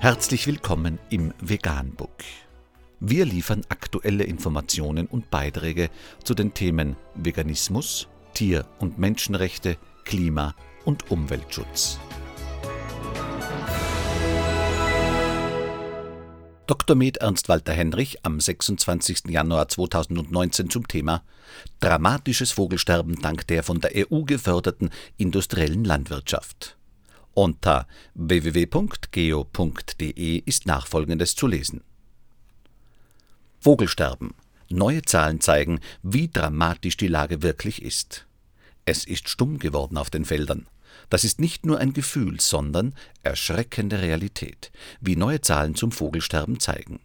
Herzlich willkommen im Veganbook. Wir liefern aktuelle Informationen und Beiträge zu den Themen Veganismus, Tier- und Menschenrechte, Klima- und Umweltschutz. Dr. Med Ernst Walter Henrich am 26. Januar 2019 zum Thema Dramatisches Vogelsterben dank der von der EU geförderten industriellen Landwirtschaft. Unter www.geo.de ist nachfolgendes zu lesen. Vogelsterben. Neue Zahlen zeigen, wie dramatisch die Lage wirklich ist. Es ist stumm geworden auf den Feldern. Das ist nicht nur ein Gefühl, sondern erschreckende Realität, wie neue Zahlen zum Vogelsterben zeigen.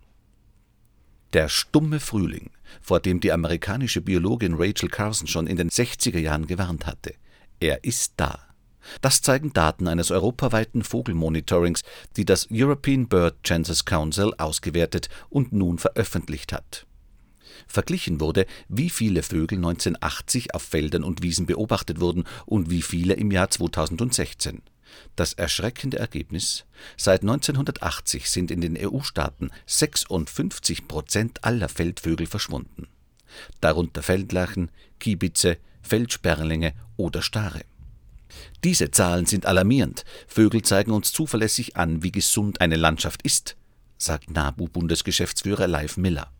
Der stumme Frühling, vor dem die amerikanische Biologin Rachel Carson schon in den 60er Jahren gewarnt hatte, er ist da. Das zeigen Daten eines europaweiten Vogelmonitorings, die das European Bird Census Council ausgewertet und nun veröffentlicht hat. Verglichen wurde, wie viele Vögel 1980 auf Feldern und Wiesen beobachtet wurden und wie viele im Jahr 2016. Das erschreckende Ergebnis: Seit 1980 sind in den EU-Staaten 56 Prozent aller Feldvögel verschwunden. Darunter Feldlerchen, Kiebitze, Feldsperlinge oder Stare. Diese Zahlen sind alarmierend. Vögel zeigen uns zuverlässig an, wie gesund eine Landschaft ist, sagt NABU-Bundesgeschäftsführer Leif Miller.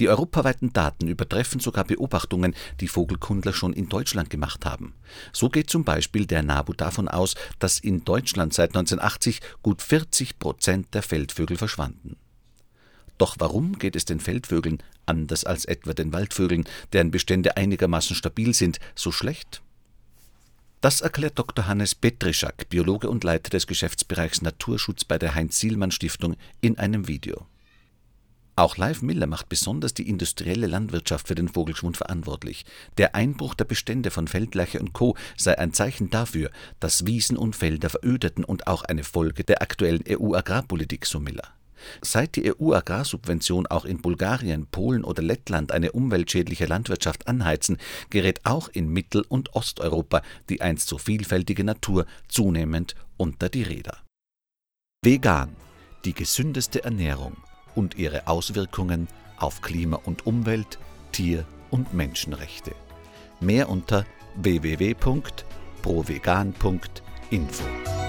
Die europaweiten Daten übertreffen sogar Beobachtungen, die Vogelkundler schon in Deutschland gemacht haben. So geht zum Beispiel der NABU davon aus, dass in Deutschland seit 1980 gut 40 Prozent der Feldvögel verschwanden. Doch warum geht es den Feldvögeln, anders als etwa den Waldvögeln, deren Bestände einigermaßen stabil sind, so schlecht? Das erklärt Dr. Hannes Petrischak, Biologe und Leiter des Geschäftsbereichs Naturschutz bei der Heinz-Sielmann-Stiftung, in einem Video. Auch Leif Miller macht besonders die industrielle Landwirtschaft für den Vogelschwund verantwortlich. Der Einbruch der Bestände von Feldlerche und Co. sei ein Zeichen dafür, dass Wiesen und Felder verödeten und auch eine Folge der aktuellen EU-Agrarpolitik, so Miller. Seit die EU-Agrarsubvention auch in Bulgarien, Polen oder Lettland eine umweltschädliche Landwirtschaft anheizen, gerät auch in Mittel- und Osteuropa die einst so vielfältige Natur zunehmend unter die Räder. Vegan, die gesündeste Ernährung und ihre Auswirkungen auf Klima und Umwelt, Tier- und Menschenrechte. Mehr unter www.provegan.info.